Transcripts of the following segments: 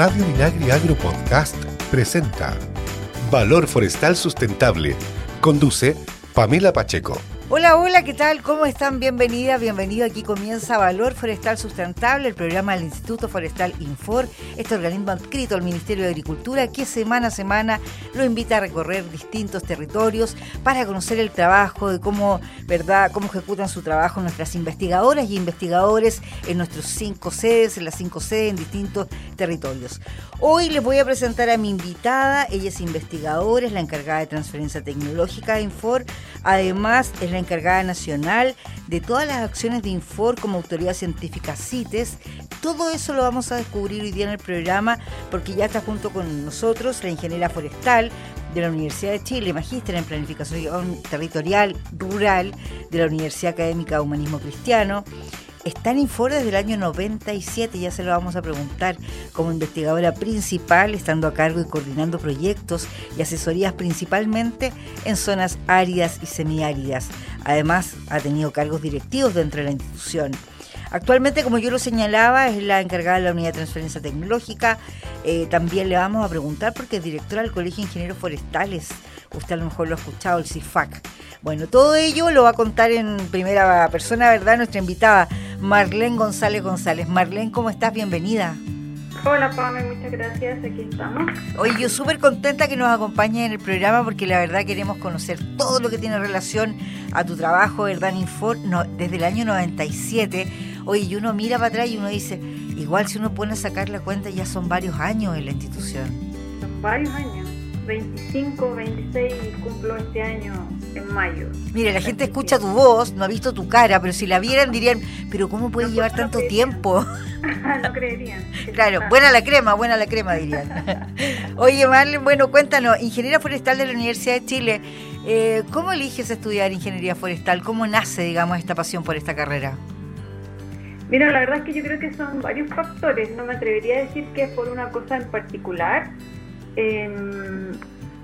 Radio Minagri Agro Podcast presenta Valor Forestal Sustentable. Conduce Pamela Pacheco. Hola, hola, ¿qué tal? ¿Cómo están? Bienvenidas, bienvenido. Aquí comienza Valor Forestal Sustentable, el programa del Instituto Forestal Infor, este organismo adscrito al Ministerio de Agricultura que semana a semana lo invita a recorrer distintos territorios para conocer el trabajo, de cómo, ¿verdad?, cómo ejecutan su trabajo nuestras investigadoras y investigadores en nuestros cinco sedes, en las cinco sedes en distintos territorios. Hoy les voy a presentar a mi invitada, ella es investigadora, es la encargada de transferencia tecnológica de Infor, además es la encargada nacional de todas las acciones de Infor como autoridad científica CITES. Todo eso lo vamos a descubrir hoy día en el programa porque ya está junto con nosotros la ingeniera forestal de la Universidad de Chile, magíster en planificación territorial rural de la Universidad Académica de Humanismo Cristiano está en Infor desde el año 97, ya se lo vamos a preguntar, como investigadora principal, estando a cargo y coordinando proyectos y asesorías principalmente en zonas áridas y semiáridas. Además, ha tenido cargos directivos dentro de la institución. Actualmente, como yo lo señalaba, es la encargada de la unidad de transferencia tecnológica. Eh, también le vamos a preguntar porque es directora del Colegio de Ingenieros Forestales. Usted a lo mejor lo ha escuchado, el CIFAC. Bueno, todo ello lo va a contar en primera persona, ¿verdad? Nuestra invitada, Marlene González González. Marlene, ¿cómo estás? Bienvenida. Hola, Pame, muchas gracias. Aquí estamos. Oye, yo súper contenta que nos acompañes en el programa porque la verdad queremos conocer todo lo que tiene relación a tu trabajo, ¿verdad? Infor, no, desde el año 97. Oye, y uno mira para atrás y uno dice, igual si uno pone a sacar la cuenta ya son varios años en la institución. Son varios años. 25, 26 y cumplo este año en mayo. Mira, la gente escucha tu voz, no ha visto tu cara, pero si la vieran dirían, pero ¿cómo puede llevar tanto tiempo? no creerían. Claro, buena la crema, buena la crema, dirían. Oye, Marlene, bueno, cuéntanos, ingeniera forestal de la Universidad de Chile, eh, ¿cómo eliges estudiar ingeniería forestal? ¿Cómo nace, digamos, esta pasión por esta carrera? Mira, la verdad es que yo creo que son varios factores, no me atrevería a decir que es por una cosa en particular, Em,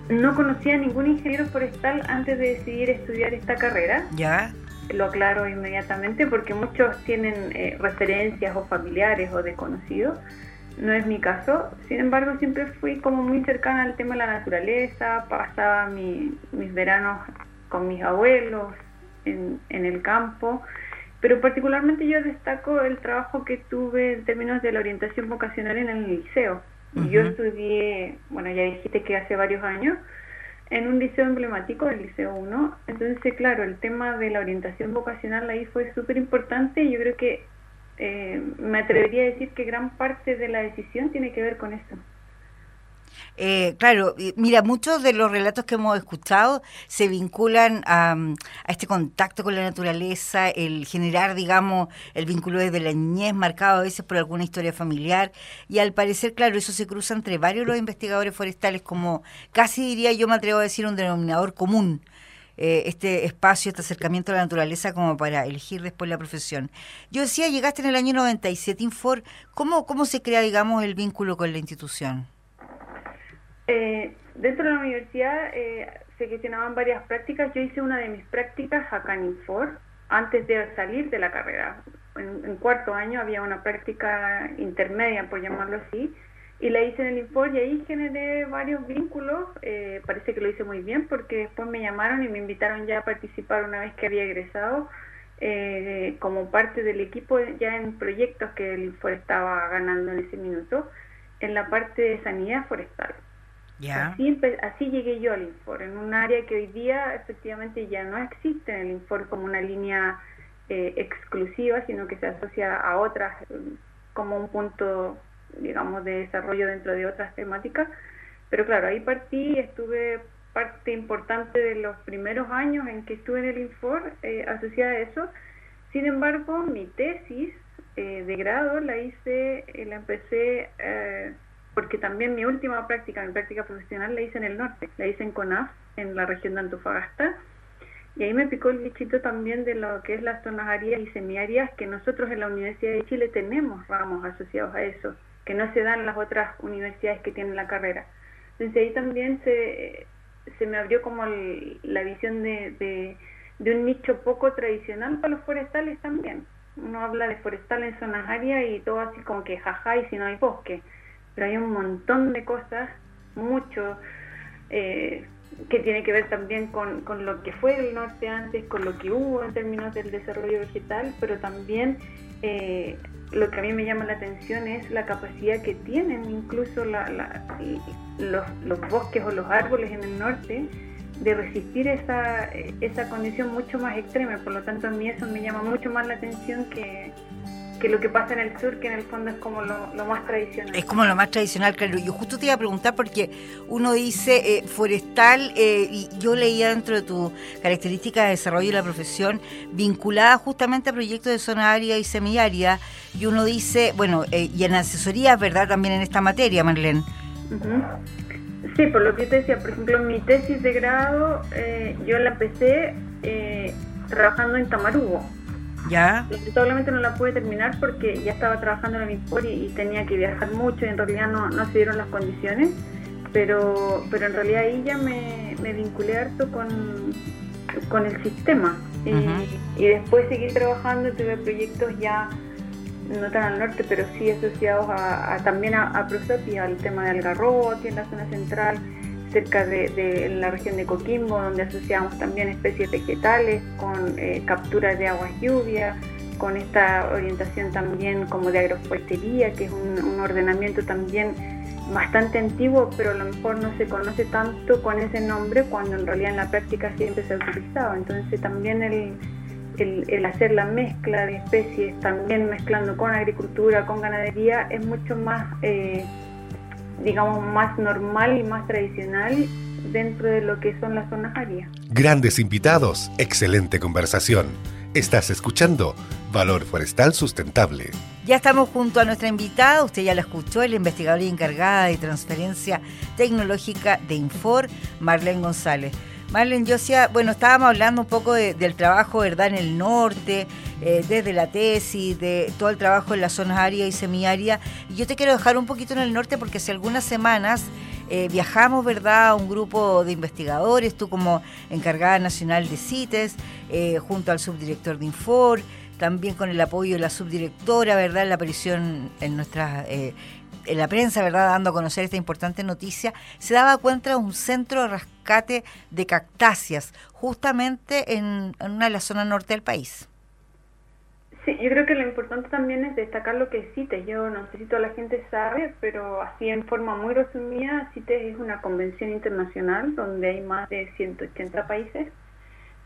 no conocía a ningún ingeniero forestal antes de decidir estudiar esta carrera. Ya. Lo aclaro inmediatamente porque muchos tienen eh, referencias o familiares o desconocidos. No es mi caso. Sin embargo, siempre fui como muy cercana al tema de la naturaleza. Pasaba mis veranos con mis abuelos en, en el campo. Pero particularmente yo destaco el trabajo que tuve en términos de la orientación vocacional en el liceo yo estudié, bueno, ya dijiste que hace varios años, en un liceo emblemático, el Liceo 1. Entonces, claro, el tema de la orientación vocacional ahí fue súper importante y yo creo que eh, me atrevería a decir que gran parte de la decisión tiene que ver con eso. Eh, claro, mira, muchos de los relatos que hemos escuchado se vinculan a, este contacto con la naturaleza, el generar, digamos, el vínculo desde la niñez, marcado a veces por alguna historia familiar, y al parecer, claro, eso se cruza entre varios los investigadores forestales, como casi diría yo me atrevo a decir un denominador común. Eh, este espacio, este acercamiento a la naturaleza como para elegir después la profesión. Yo decía, llegaste en el año 97, Infor, ¿cómo, cómo se crea, digamos, el vínculo con la institución? Eh, dentro de la universidad eh, se gestionaban varias prácticas. Yo hice una de mis prácticas acá en Infor antes de salir de la carrera. En, cuarto año había una práctica intermedia, por llamarlo así, y la hice en el Infor y ahí generé varios vínculos. Eh, parece que lo hice muy bien porque después me llamaron y me invitaron ya a participar una vez que había egresado. Eh, como parte del equipo ya en proyectos que el Infor estaba ganando en ese minuto en la parte de sanidad forestal. Así, así llegué yo al Infor, en un área que hoy día efectivamente ya no existe en el Infor como una línea eh, exclusiva, sino que se asocia a otras como un punto, digamos, de desarrollo dentro de otras temáticas. Pero claro, ahí partí, estuve parte importante de los primeros años en que estuve en el Infor eh, asociada a eso. Sin embargo, mi tesis eh, de grado la hice, la empecé porque también mi última práctica, mi práctica profesional la hice en el norte, la hice en CONAF, en la región de Antofagasta, y ahí me picó el bichito también de lo que es las zonas áreas y semiáreas, que nosotros en la Universidad de Chile tenemos ramos asociados a eso, que no se dan las otras universidades que tienen la carrera. Entonces ahí también se, se me abrió como la visión de, de, un nicho poco tradicional para los forestales también. Uno habla de forestal en zonas áreas y todo así como que jaja y si no hay bosque pero hay un montón de cosas, mucho, eh, que tiene que ver también con, con, lo que fue el norte antes, con lo que hubo en términos del desarrollo vegetal, pero también eh, lo que a mí me llama la atención es la capacidad que tienen incluso la, los, los, bosques o los árboles en el norte de resistir esa, esa condición mucho más extrema. Por lo tanto, a mí eso me llama mucho más la atención que, que lo que pasa en el sur, que en el fondo es como lo, más tradicional. Es como lo más tradicional, claro. Yo justo te iba a preguntar porque uno dice eh, forestal, eh, y yo leía dentro de tu característica de desarrollo de la profesión, vinculada justamente a proyectos de zona área y semiárea, y uno dice, bueno, eh, y en asesoría, ¿verdad? También en esta materia, Marlene. Sí, por lo que te decía, por ejemplo, mi tesis de grado, yo la empecé trabajando en Tamarugo ¿Ya? Lamentablemente no la pude terminar porque ya estaba trabajando en el y, y, tenía que viajar mucho y en realidad no, no se dieron las condiciones, pero, pero en realidad ahí ya me, me vinculé harto con, con el sistema. Y, después seguí trabajando, tuve proyectos ya no tan al norte, pero sí asociados a, también a, a Prosopi, al tema de Algarrobo, aquí en la zona central, cerca de, la región de Coquimbo, donde asociamos también especies vegetales con eh, capturas de aguas lluvia, con esta orientación también como de agroforestería, que es un, ordenamiento también bastante antiguo, pero a lo mejor no se conoce tanto con ese nombre cuando en realidad en la práctica siempre se ha utilizado. Entonces también el, hacer la mezcla de especies, también mezclando con agricultura, con ganadería, es mucho más... Eh, digamos, más normal y más tradicional dentro de lo que son las zonas áreas. Grandes invitados, excelente conversación. Estás escuchando Valor Forestal Sustentable. Ya estamos junto a nuestra invitada, usted ya la escuchó, la investigadora encargada de transferencia tecnológica de Infor, Marlene González. Marlene, yo decía, bueno, estábamos hablando un poco del trabajo, ¿verdad?, en el norte, eh, desde la tesis, de todo el trabajo en las zonas áreas y semiáridas. Yo te quiero dejar un poquito en el norte porque hace algunas semanas eh, viajamos, ¿verdad?, a un grupo de investigadores, tú como encargada nacional de CITES, eh, junto al subdirector de Infor, también con el apoyo de la subdirectora, ¿verdad?, la aparición en nuestras en la prensa, ¿verdad?, dando a conocer esta importante noticia, se daba cuenta de un centro de rescate de cactáceas, justamente en, una de las zonas norte del país. Sí, yo creo que lo importante también es destacar lo que es CITES. Yo no sé si toda la gente sabe, pero así en forma muy resumida, CITES es una convención internacional donde hay más de 180 países,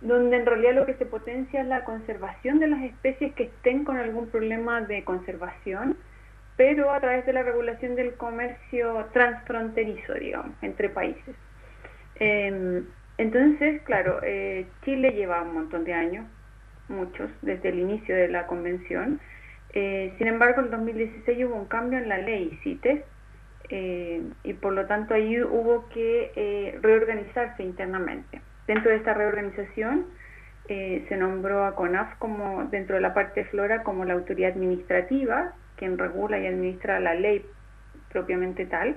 donde en realidad lo que se potencia es la conservación de las especies que estén con algún problema de conservación pero a través de la regulación del comercio transfronterizo, digamos, entre países. Em, entonces, claro, eh, Chile lleva un montón de años, muchos, desde el inicio de la convención. Eh, sin embargo, en 2016 hubo un cambio en la ley CITES eh, y por lo tanto ahí hubo que reorganizarse internamente. Dentro de esta reorganización se nombró a CONAF como dentro de la parte Flora como la autoridad administrativa quien regula y administra la ley propiamente tal.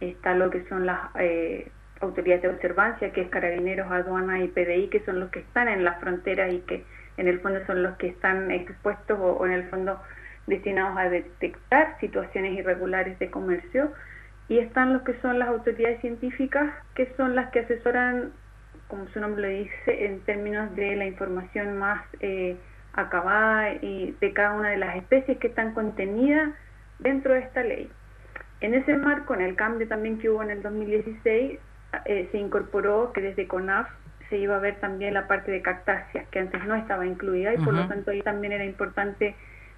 Está lo que son las eh, autoridades de observancia, que es carabineros, aduana y PDI, que son los que están en las fronteras y que en el fondo son los que están expuestos o, en el fondo destinados a detectar situaciones irregulares de comercio. Y están los que son las autoridades científicas, que son las que asesoran, como su nombre lo dice, en términos de la información más... Eh, acabada y de cada una de las especies que están contenidas dentro de esta ley. En ese marco, en el cambio también que hubo en el 2016, eh, se incorporó que desde CONAF se iba a ver también la parte de cactáceas, que antes no estaba incluida y por lo tanto ahí también era importante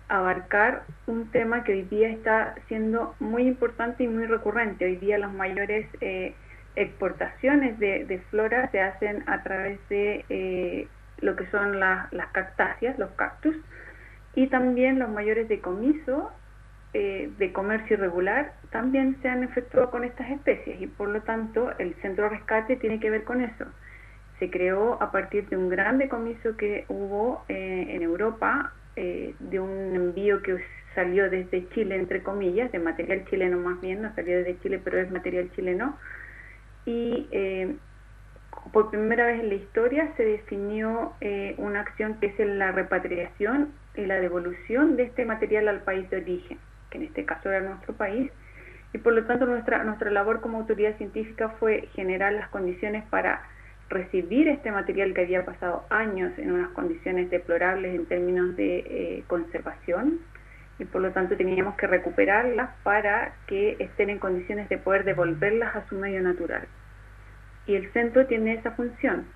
abarcar un tema que hoy día está siendo muy importante y muy recurrente. Hoy día las mayores eh, exportaciones de, de, flora se hacen a través de eh, lo que son las cactáceas, los cactus, y también los mayores decomisos eh, de comercio irregular también se han efectuado con estas especies y por lo tanto el centro de rescate tiene que ver con eso. Se creó a partir de un gran decomiso que hubo eh, en Europa, eh, de un envío que salió desde Chile, entre comillas, de material chileno más bien, no salió desde Chile, pero es material chileno, y por primera vez en la historia se definió eh, una acción que es la repatriación y la devolución de este material al país de origen, que en este caso era nuestro país, Y por lo tanto nuestra, nuestra labor como autoridad científica fue generar las condiciones para recibir este material que había pasado años en unas condiciones deplorables en términos de eh, conservación y por lo tanto teníamos que recuperarlas para que estén en condiciones de poder devolverlas a su medio natural. Y el centro tiene esa función,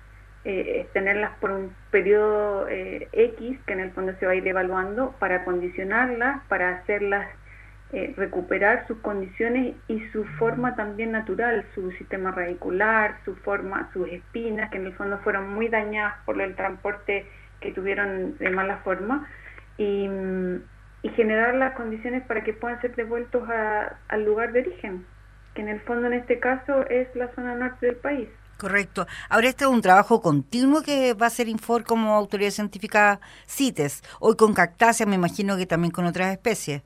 eh, tenerlas por un periodo eh, X, que en el fondo se va a ir evaluando, para condicionarlas, para hacerlas eh, recuperar sus condiciones y su forma también natural, su sistema radicular, su forma, sus espinas, que en el fondo fueron muy dañadas por el transporte que tuvieron de mala forma, y, generar las condiciones para que puedan ser devueltos al lugar de origen, que en el fondo en este caso es la zona norte del país. Correcto. Ahora este es un trabajo continuo que va a ser Infor como autoridad científica CITES. Hoy con cactácea, me imagino que también con otras especies.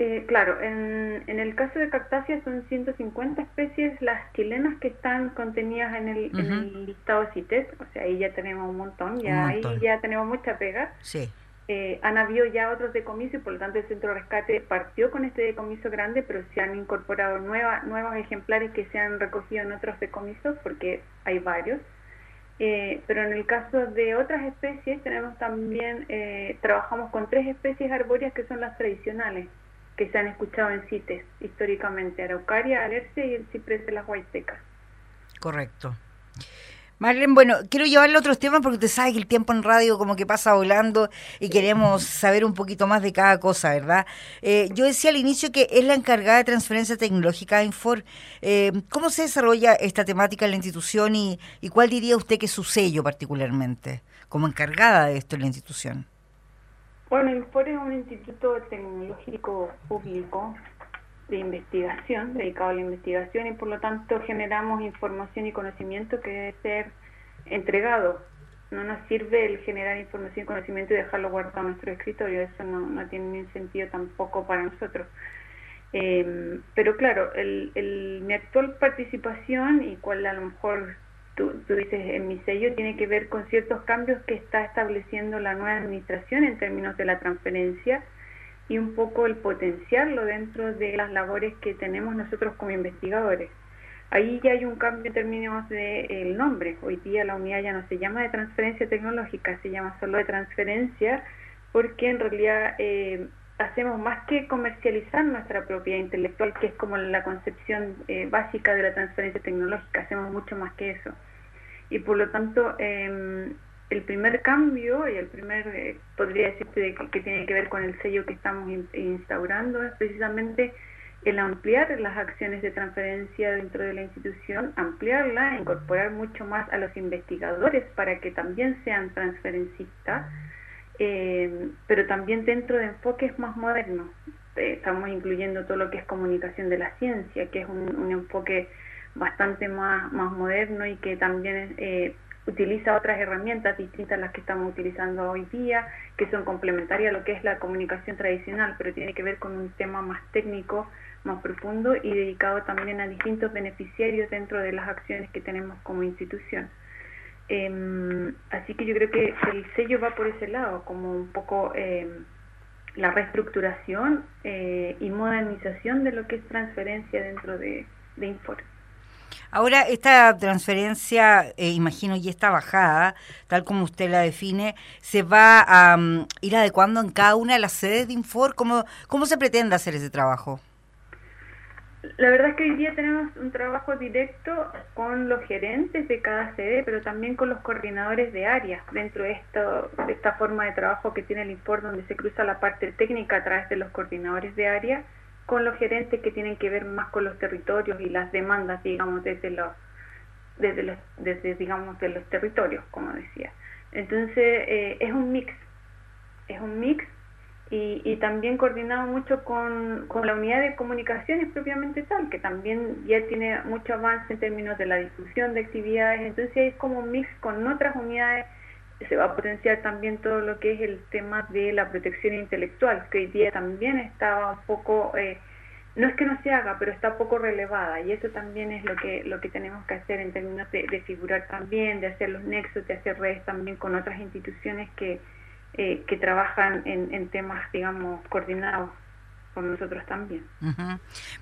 Eh, claro, en, en, el caso de cactáceas son 150 especies las chilenas que están contenidas en el, listado CITES, o sea, ahí ya tenemos un montón, ya ahí ya tenemos mucha pega. Sí. Eh, han habido ya otros decomisos y por lo tanto el centro de rescate partió con este decomiso grande, pero se han incorporado nueva, nuevos ejemplares que se han recogido en otros decomisos porque hay varios. Eh, pero en el caso de otras especies tenemos también, eh, trabajamos con tres especies arbóreas que son las tradicionales que se han escuchado en CITES históricamente, Araucaria, Alerce y el ciprés de las Huaytecas. Correcto. Marlene, bueno, quiero llevarle otros temas porque usted sabe que el tiempo en radio como que pasa volando y queremos saber un poquito más de cada cosa, ¿verdad? Eh, yo decía al inicio que es la encargada de transferencia tecnológica de Infor. Eh, ¿Cómo se desarrolla esta temática en la institución y, y cuál diría usted que es su sello particularmente como encargada de esto en la institución? Bueno, Infor es un instituto tecnológico público de investigación, dedicado a la investigación y por lo tanto generamos información y conocimiento que debe ser entregado. No nos sirve el generar información y conocimiento y dejarlo guardado en nuestro escritorio, eso no, no tiene ningún sentido tampoco para nosotros. Eh, pero claro, el, el, mi actual participación y cuál a lo mejor tú, dices en mi sello, tiene que ver con ciertos cambios que está estableciendo la nueva administración en términos de la transferencia y un poco el potenciarlo dentro de las labores que tenemos nosotros como investigadores. Ahí ya hay un cambio en términos del nombre. Hoy día la unidad ya no se llama de transferencia tecnológica, se llama solo de transferencia, porque en realidad eh, hacemos más que comercializar nuestra propiedad intelectual, que es como la concepción eh, básica de la transferencia tecnológica, hacemos mucho más que eso y por lo tanto em, el primer cambio y el primer, eh, podría decirte, que, tiene que ver con el sello que estamos instaurando es precisamente el ampliar las acciones de transferencia dentro de la institución, ampliarla, incorporar mucho más a los investigadores para que también sean transferencistas, em, pero también dentro de enfoques más modernos. Eh, estamos incluyendo todo lo que es comunicación de la ciencia, que es un enfoque bastante más, más moderno y que también eh, utiliza otras herramientas distintas a las que estamos utilizando hoy día, que son complementarias a lo que es la comunicación tradicional, pero tiene que ver con un tema más técnico, más profundo y dedicado también a distintos beneficiarios dentro de las acciones que tenemos como institución. Em, así que yo creo que el sello va por ese lado, como un poco em, la reestructuración eh, y modernización de lo que es transferencia dentro de, de. Ahora, esta transferencia, eh, imagino, y esta bajada, tal como usted la define, se va a mm, ir adecuando en cada una de las sedes de Infor. ¿Cómo, ¿Cómo se pretende hacer ese trabajo? La verdad es que hoy día tenemos un trabajo directo con los gerentes de cada sede, pero también con los coordinadores de área dentro de, esto, esta forma de trabajo que tiene el Infor, donde se cruza la parte técnica a través de los coordinadores de área con los gerentes que tienen que ver más con los territorios y las demandas, digamos, desde los, desde los, desde, digamos, de los territorios, como decía. Entonces, eh, es un mix, es un mix y, y también coordinado mucho con, con la unidad de comunicaciones propiamente tal, que también ya tiene mucho avance en términos de la difusión de actividades, entonces es como un mix con otras unidades se va a potenciar también todo lo que es el tema de la protección intelectual, que hoy día también está un poco, eh, no es que no se haga, pero está poco relevada y eso también es lo que, lo que tenemos que hacer en términos de, figurar también, de hacer los nexos, de hacer redes también con otras instituciones que, eh, que trabajan en, en temas, digamos, coordinados nosotros también.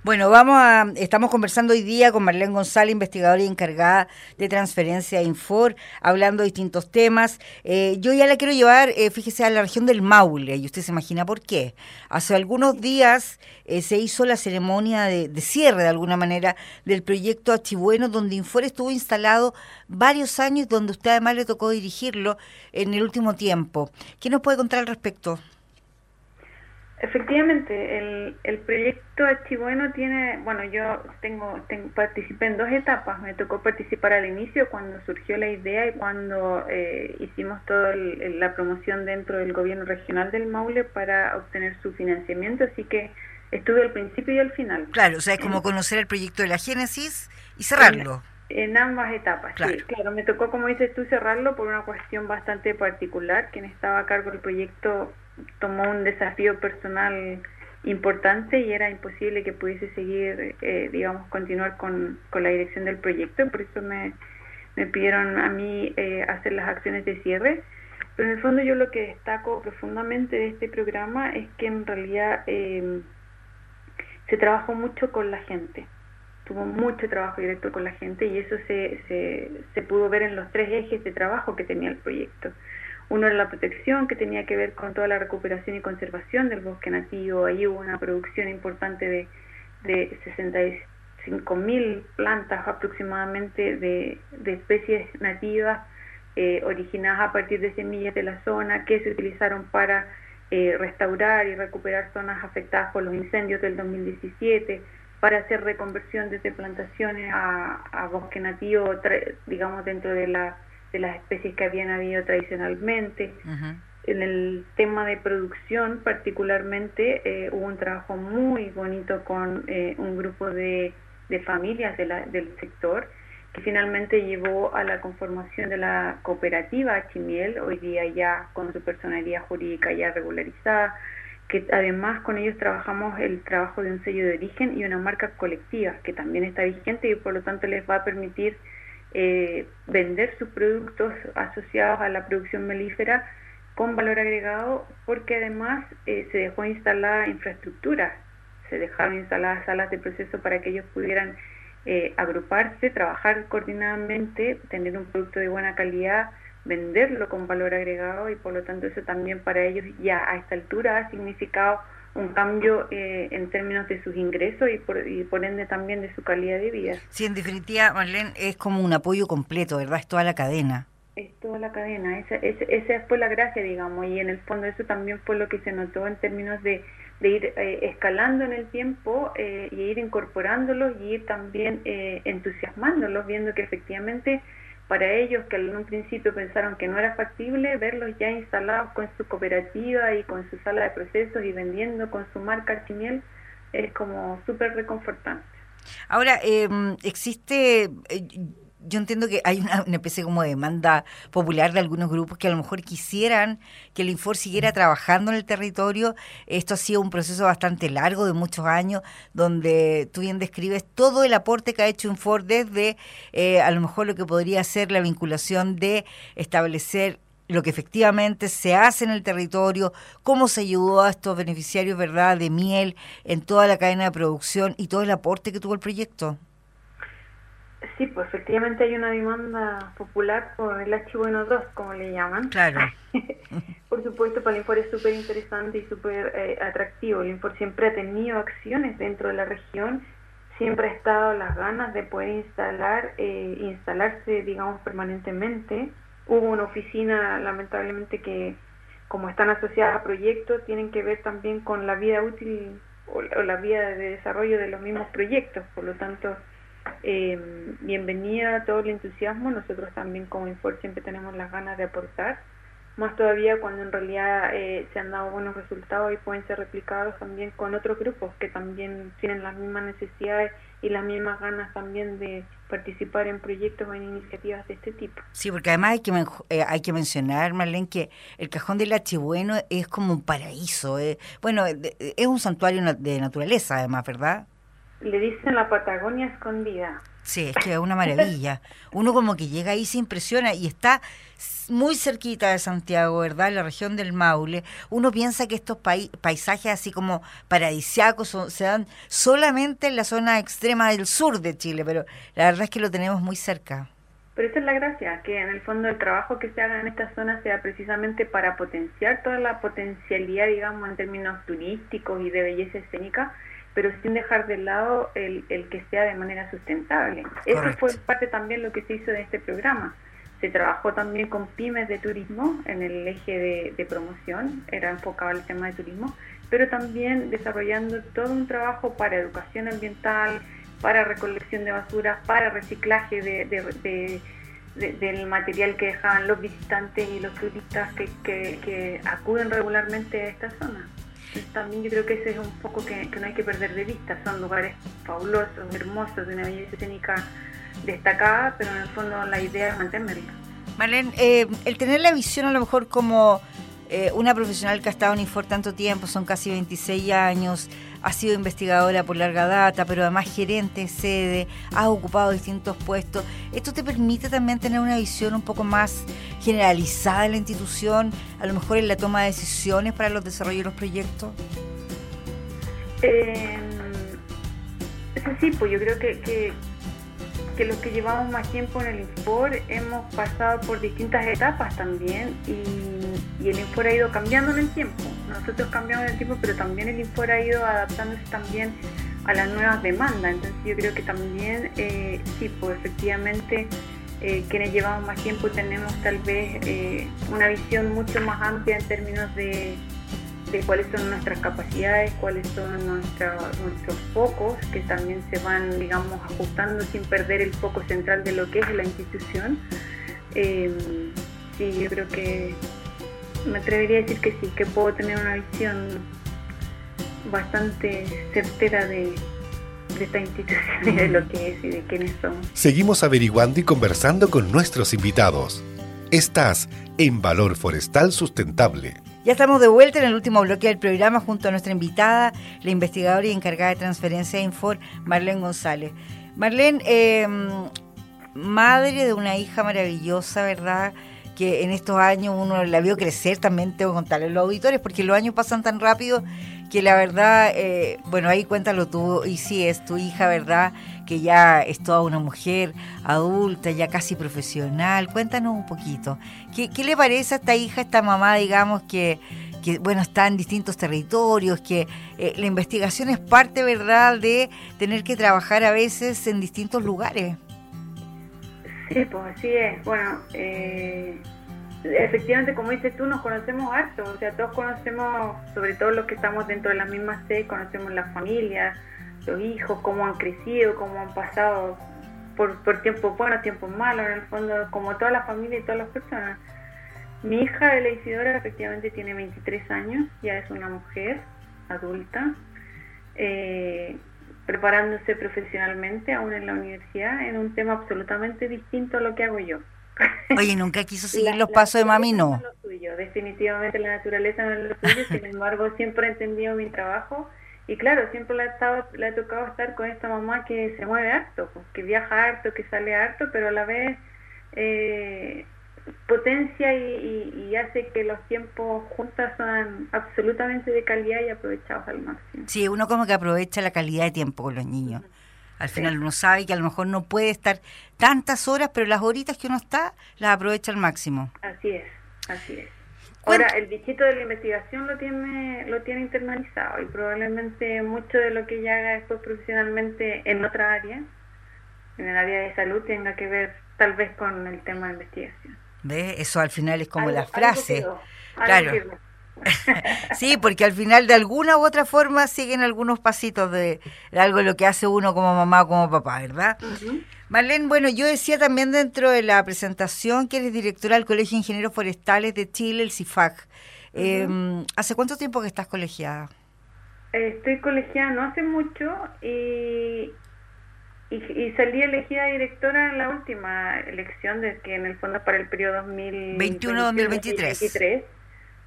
Bueno, vamos a, estamos conversando hoy día con Marlene González, investigadora y encargada de transferencia Infor, hablando de distintos temas. Eh, yo ya la quiero llevar, eh, fíjese, a la región del Maule, y usted se imagina por qué. Hace algunos días eh, se hizo la ceremonia de, de, cierre, de alguna manera, del proyecto Achibueno, donde Infor estuvo instalado varios años, donde usted además le tocó dirigirlo en el último tiempo. ¿Qué nos puede contar al respecto? Efectivamente, el, el proyecto Archibueno tiene, bueno, yo tengo, participé en dos etapas. Me tocó participar al inicio cuando surgió la idea y cuando eh, hicimos toda la promoción dentro del gobierno regional del Maule para obtener su financiamiento, así que estuve al principio y al final. Claro, o sea, es como conocer el proyecto de la Génesis y cerrarlo. En, ambas etapas, sí. Claro, me tocó, como dices tú, cerrarlo por una cuestión bastante particular. Quien estaba a cargo del proyecto tomó un desafío personal importante y era imposible que pudiese seguir, eh, digamos, continuar con, con, la dirección del proyecto. Por eso me, me pidieron a mí eh, hacer las acciones de cierre. Pero en el fondo yo lo que destaco profundamente de este programa es que en realidad eh, se trabajó mucho con la gente. Tuvo mucho trabajo directo con la gente y eso se, se, se pudo ver en los tres ejes de trabajo que tenía el proyecto. Uno era la protección, que tenía que ver con toda la recuperación y conservación del bosque nativo. Ahí hubo una producción importante de, de 65 mil plantas aproximadamente de, de especies nativas eh, originadas a partir de semillas de la zona que se utilizaron para eh, restaurar y recuperar zonas afectadas por los incendios del 2017, para hacer reconversión desde plantaciones a, a bosque nativo, digamos, dentro de la de las especies que habían habido tradicionalmente. En el tema de producción particularmente eh, hubo un trabajo muy bonito con eh, un grupo de, de familias de la, del sector que finalmente llevó a la conformación de la cooperativa Chimiel, hoy día ya con su personalidad jurídica ya regularizada, que además con ellos trabajamos el trabajo de un sello de origen y una marca colectiva que también está vigente y por lo tanto les va a permitir eh, vender sus productos asociados a la producción melífera con valor agregado porque además eh, se dejó instalada infraestructura, se dejaron instaladas salas de proceso para que ellos pudieran eh, agruparse, trabajar coordinadamente, tener un producto de buena calidad, venderlo con valor agregado y por lo tanto eso también para ellos ya a esta altura ha significado un cambio eh, en términos de sus ingresos y por, y por ende también de su calidad de vida. Sí, en definitiva, Marlene, es como un apoyo completo, ¿verdad? Es toda la cadena. Es toda la cadena, esa, esa, fue la gracia, digamos, y en el fondo eso también fue lo que se notó en términos de, de ir eh, escalando en el tiempo eh, y ir incorporándolos y ir también entusiasmándolos, viendo que efectivamente para ellos que en un principio pensaron que no era factible, verlos ya instalados con su cooperativa y con su sala de procesos y vendiendo con su marca Archimiel es como súper reconfortante. Ahora, eh, existe, yo entiendo que hay una, especie como de demanda popular de algunos grupos que a lo mejor quisieran que el Infor siguiera trabajando en el territorio. Esto ha sido un proceso bastante largo, de muchos años, donde tú bien describes todo el aporte que ha hecho Infor desde eh, a lo mejor lo que podría ser la vinculación de establecer lo que efectivamente se hace en el territorio, cómo se ayudó a estos beneficiarios, ¿verdad?, de miel en toda la cadena de producción y todo el aporte que tuvo el proyecto. Sí, pues efectivamente hay una demanda popular por el H-Bueno 2, como le llaman. Claro. por supuesto, para el Infor es súper interesante y súper eh, atractivo. El Infor siempre ha tenido acciones dentro de la región, siempre ha estado las ganas de poder instalar, eh, instalarse, digamos, permanentemente. Hubo una oficina, lamentablemente, que como están asociadas a proyectos, tienen que ver también con la vida útil o, o la vida de desarrollo de los mismos proyectos. Por lo tanto, eh, bienvenida a todo el entusiasmo. Nosotros también como Infor siempre tenemos las ganas de aportar, más todavía cuando en realidad eh, se han dado buenos resultados y pueden ser replicados también con otros grupos que también tienen las mismas necesidades y las mismas ganas también de participar en proyectos o en iniciativas de este tipo. Sí, porque además hay que, eh, hay que mencionar, Marlene, que el Cajón del Bueno es como un paraíso. Eh. Bueno, es un santuario de naturaleza, además, ¿verdad? Le dicen la Patagonia escondida. Sí, es que es una maravilla. Uno como que llega ahí se impresiona y está muy cerquita de Santiago, ¿verdad? La región del Maule. Uno piensa que estos paisajes así como paradisiacos se dan solamente en la zona extrema del sur de Chile, pero la verdad es que lo tenemos muy cerca. Pero esa es la gracia, que en el fondo el trabajo que se haga en esta zona sea precisamente para potenciar toda la potencialidad, digamos, en términos turísticos y de belleza escénica, pero sin dejar de lado el, el que sea de manera sustentable. Eso fue parte también lo que se hizo de este programa. Se trabajó también con pymes de turismo en el eje de, promoción, era enfocado al tema de turismo, pero también desarrollando todo un trabajo para educación ambiental, para recolección de basura, para reciclaje de, del material que dejaban los visitantes y los turistas que, que acuden regularmente a esta zona también yo creo que ese es un poco que, no hay que perder de vista. Son lugares fabulosos, hermosos, de una belleza técnica destacada, pero en el fondo la idea es mantenerla. Marlene, eh, el tener la visión a lo mejor como eh, una profesional que ha estado en Infor tanto tiempo, son casi 26 años, ha sido investigadora por larga data, pero además gerente de sede, ha ocupado distintos puestos. ¿Esto te permite también tener una visión un poco más generalizada de la institución, a lo mejor en la toma de decisiones para los desarrollos de los proyectos? Eso sí, pues yo creo que, los que llevamos más tiempo en el Infor hemos pasado por distintas etapas también y, el Infor ha ido cambiando en el tiempo nosotros cambiamos el tiempo, pero también el Infor ha ido adaptándose también a las nuevas demandas. Entonces yo creo que también, eh, sí, pues efectivamente eh, quienes llevamos más tiempo tenemos tal vez eh, una visión mucho más amplia en términos de, cuáles son nuestras capacidades, cuáles son nuestros focos, que también se van, digamos, ajustando sin perder el foco central de lo que es la institución. sí, yo creo que me atrevería a decir que sí, que puedo tener una visión bastante certera de, esta institución y de lo que es y de quiénes somos. Seguimos averiguando y conversando con nuestros invitados. Estás en Valor Forestal Sustentable. Ya estamos de vuelta en el último bloque del programa junto a nuestra invitada, la investigadora y encargada de transferencia de Infor, Marlene González. Marlene, em, madre de una hija maravillosa, ¿verdad? Que en estos años uno la vio crecer, también tengo que contarle a los auditores, porque los años pasan tan rápido que la verdad, eh, bueno, ahí cuéntalo tú, y sí, es tu hija, ¿verdad? Que ya es toda una mujer adulta, ya casi profesional. Cuéntanos un poquito. ¿Qué, le parece a esta hija, a esta mamá, digamos, que, que bueno, está en distintos territorios, que eh, la investigación es parte, ¿verdad?, de tener que trabajar a veces en distintos lugares. Sí, pues así es. Bueno, eh, efectivamente, como dices tú, nos conocemos harto. O sea, todos conocemos, sobre todo los que estamos dentro de la misma sede, conocemos las familias, los hijos, cómo han crecido, cómo han pasado por, por tiempos buenos, tiempos malos, en el fondo, como toda la familia y todas las personas. Mi hija la Isidora efectivamente tiene 23 años, ya es una mujer adulta. Eh, preparándose profesionalmente aún en la universidad en un tema absolutamente distinto a lo que hago yo. Oye, nunca quiso seguir los pasos de mami, no. lo suyo, definitivamente la naturaleza no es lo suyo, sin embargo siempre he entendido mi trabajo y claro, siempre le ha, estado, le ha tocado estar con esta mamá que se mueve harto, pues, que viaja harto, que sale harto, pero a la vez eh, potencia y, hace que los tiempos juntas sean absolutamente de calidad y aprovechados al máximo. Sí, uno como que aprovecha la calidad de tiempo con los niños. Al final uno sabe que a lo mejor no puede estar tantas horas, pero las horitas que uno está las aprovecha al máximo. Así es, así es. Ahora, el bichito de la investigación lo tiene, lo tiene internalizado y probablemente mucho de lo que ella haga después profesionalmente en otra área, en el área de salud, tenga que ver tal vez con el tema de investigación. Eso al final es como la frase. claro. sí, porque al final de alguna u otra forma siguen algunos pasitos de, algo de lo que hace uno como mamá o como papá, ¿verdad? Marlene, bueno, yo decía también dentro de la presentación que eres directora del Colegio de Ingenieros Forestales de Chile, el CIFAC. Em, ¿Hace cuánto tiempo que estás colegiada? Estoy colegiada no hace mucho y, y, salí elegida directora en la última elección, de que en el fondo para el periodo 2021-2023.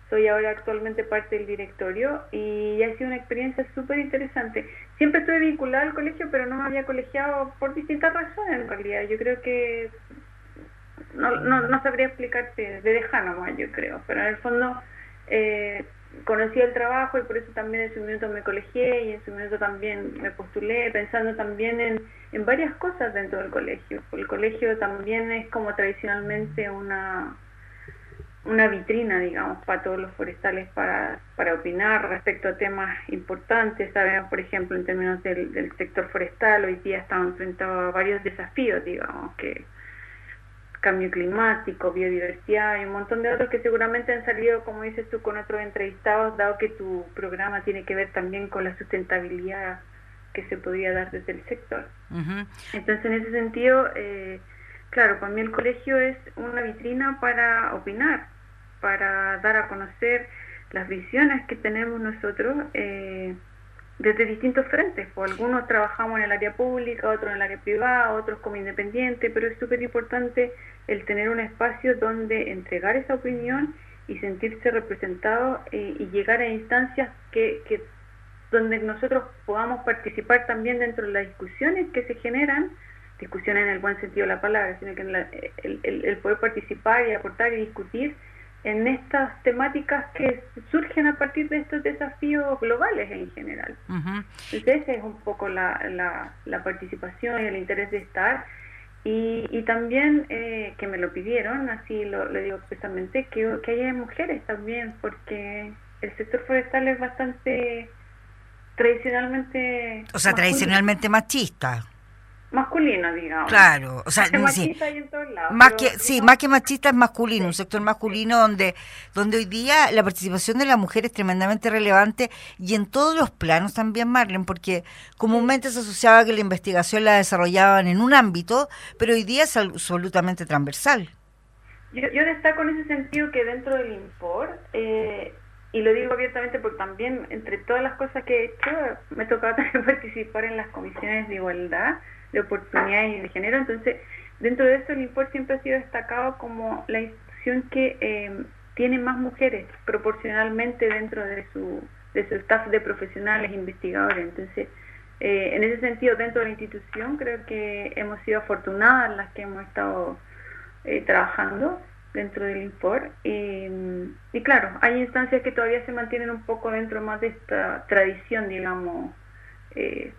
Soy ahora actualmente parte del directorio y ha sido una experiencia súper interesante. siempre estuve vinculada al colegio, pero no había colegiado por distintas razones en realidad. Yo creo que no, no, no sabría explicarte, de dejar nomás yo creo, pero en el fondo eh, conocí el trabajo y por eso también en su momento me colegié y en su momento también me postulé, pensando también en, en varias cosas dentro del colegio. El colegio también es como tradicionalmente una una vitrina, digamos, para todos los forestales para, para opinar respecto a temas importantes. Sabemos, por ejemplo, en términos del, del sector forestal, hoy día estamos enfrentados a varios desafíos, digamos, que cambio climático, biodiversidad y un montón de otros que seguramente han salido, como dices tú, con otros entrevistados, dado que tu programa tiene que ver también con la sustentabilidad que se podría dar desde el sector. Entonces, en ese sentido, eh, claro, para mí el colegio es una vitrina para opinar, para dar a conocer las visiones que tenemos nosotros eh, desde distintos frentes. Pues algunos trabajamos en el área pública, otros en el área privada, otros como independientes, pero es súper importante el tener un espacio donde entregar esa opinión y sentirse representado eh, y llegar a instancias que, que donde nosotros podamos participar también dentro de las discusiones que se generan discusiones en el buen sentido de la palabra, sino que el, el, poder participar y aportar y discutir en estas temáticas que surgen a partir de estos desafíos globales en general. Entonces esa es un poco la, la, la, participación y el interés de estar. Y, y también eh, que me lo pidieron, así lo, lo digo expresamente, que, que haya mujeres también, porque el sector forestal es bastante tradicionalmente... O sea, tradicionalmente machista masculino, digamos. Claro, o sea, sí, más que sí, más que machista es masculino, un sector masculino donde donde hoy día la participación de la mujer es tremendamente relevante y en todos los planos también, Marlene, porque comúnmente se asociaba que la investigación la desarrollaban en un ámbito, pero hoy día es absolutamente transversal. Yo, yo destaco en ese sentido que dentro del INPOR, eh, y lo digo abiertamente porque también entre todas las cosas que he hecho, me ha tocado también participar en las comisiones de igualdad, de oportunidades de género. Entonces, dentro de eso, el INPOR siempre ha sido destacado como la institución que eh, tiene más mujeres proporcionalmente dentro de su, de su staff de profesionales, investigadores. Entonces, eh, en ese sentido, dentro de la institución, creo que hemos sido afortunadas las que hemos estado eh, trabajando dentro del INPOR. Y, y claro, hay instancias que todavía se mantienen un poco dentro más de esta tradición, digamos, eh,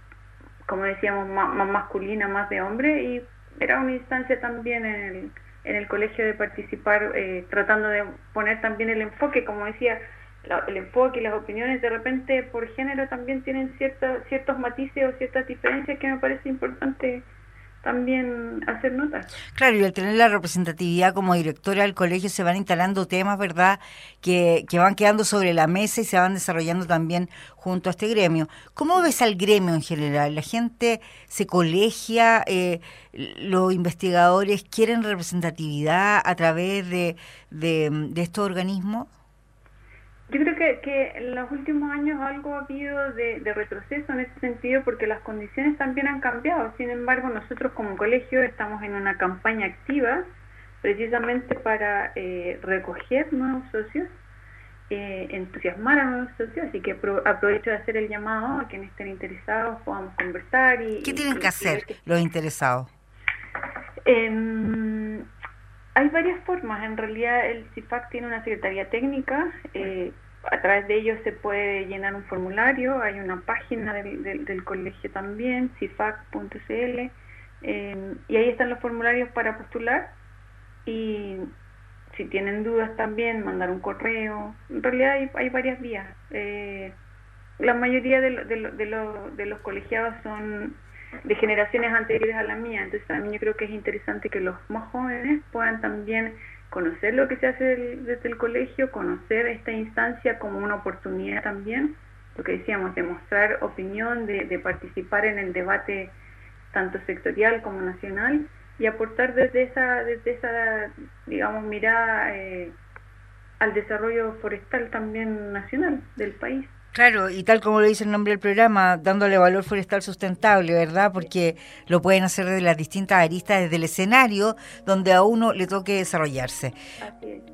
como decíamos, más, masculina, más de hombre, y era una instancia también en el, en el colegio de participar, eh, tratando de poner también el enfoque, como decía, el enfoque y las opiniones de repente por género también tienen ciertos ciertos matices o ciertas diferencias que me parece importante también hacer notas. Claro, y al tener la representatividad como directora del colegio se van instalando temas, ¿verdad?, que, que van quedando sobre la mesa y se van desarrollando también junto a este gremio. ¿Cómo ves al gremio en general? ¿La gente se colegia? Eh, ¿Los investigadores quieren representatividad a través de, de, de estos organismos? Yo creo que, que en los últimos años algo ha habido de, retroceso en ese sentido porque las condiciones también han cambiado. Sin embargo, nosotros como colegio estamos en una campaña activa precisamente para eh, recoger nuevos socios, eh, entusiasmar a nuevos socios, así que aprovecho de hacer el llamado a quienes estén interesados, podamos conversar. y ¿Qué tienen que hacer los interesados? Eh, hay varias formas. En realidad el CIFAC tiene una secretaría técnica. Eh, a través de ellos se puede llenar un formulario. Hay una página del, del, colegio también, cifac.cl. Eh, y ahí están los formularios para postular. Y si tienen dudas también, mandar un correo. En realidad hay, hay varias vías. Eh, la mayoría de, de, de los colegiados son de generaciones anteriores a la mía. Entonces también yo creo que es interesante que los más jóvenes puedan también conocer lo que se hace desde el colegio, conocer esta instancia como una oportunidad también, lo que decíamos, de mostrar opinión, de, de participar en el debate tanto sectorial como nacional y aportar desde esa, desde esa digamos, mirada eh, al desarrollo forestal también nacional del país. Claro, y tal como lo dice el nombre del programa, dándole valor forestal sustentable, ¿verdad? Porque lo pueden hacer desde las distintas aristas, desde el escenario donde a uno le toque desarrollarse.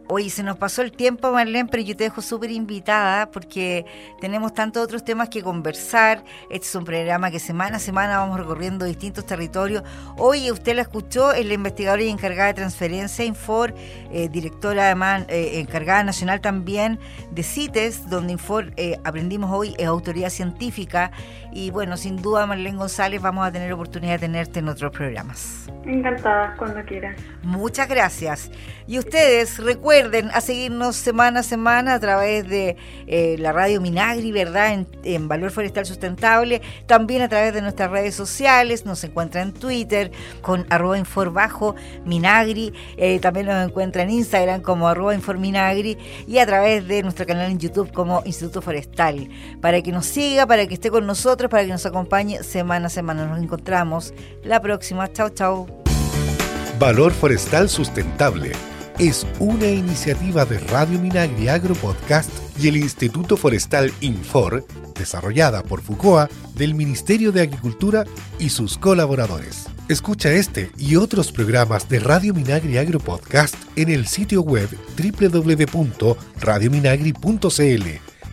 Oye, se nos pasó el tiempo, Marlene, pero yo te dejo súper invitada porque tenemos tantos otros temas que conversar. Este es un programa que semana a semana vamos recorriendo distintos territorios. Hoy usted la escuchó, es la investigadora y encargada de transferencia Infor, eh, directora además eh, encargada nacional también de CITES, donde Infor eh, aprendimos hoy es autoridad científica. Y bueno, sin duda, Marlene González, vamos a tener oportunidad de tenerte en otros programas. Encantada, cuando quieras. Muchas gracias. Y ustedes recuerden a seguirnos semana a semana a través de eh, la radio Minagri, ¿verdad? En, Valor Forestal Sustentable, también a través de nuestras redes sociales, nos encuentra en Twitter con arroba bajo Minagri, eh, también nos encuentra en Instagram como arroba informinagri y a través de nuestro canal en YouTube como Instituto Forestal, para que nos siga, para que esté con para que nos acompañe semana a semana. Nos encontramos la próxima. Chao, chao. Valor Forestal Sustentable es una iniciativa de Radio Minagri Agro Podcast y el Instituto Forestal Infor, desarrollada por FUCOA del Ministerio de Agricultura y sus colaboradores. Escucha este y otros programas de Radio Minagri Agro Podcast en el sitio web www.radiominagri.cl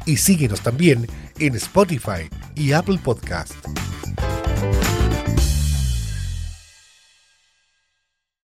y síguenos también en Spotify y Apple Podcast.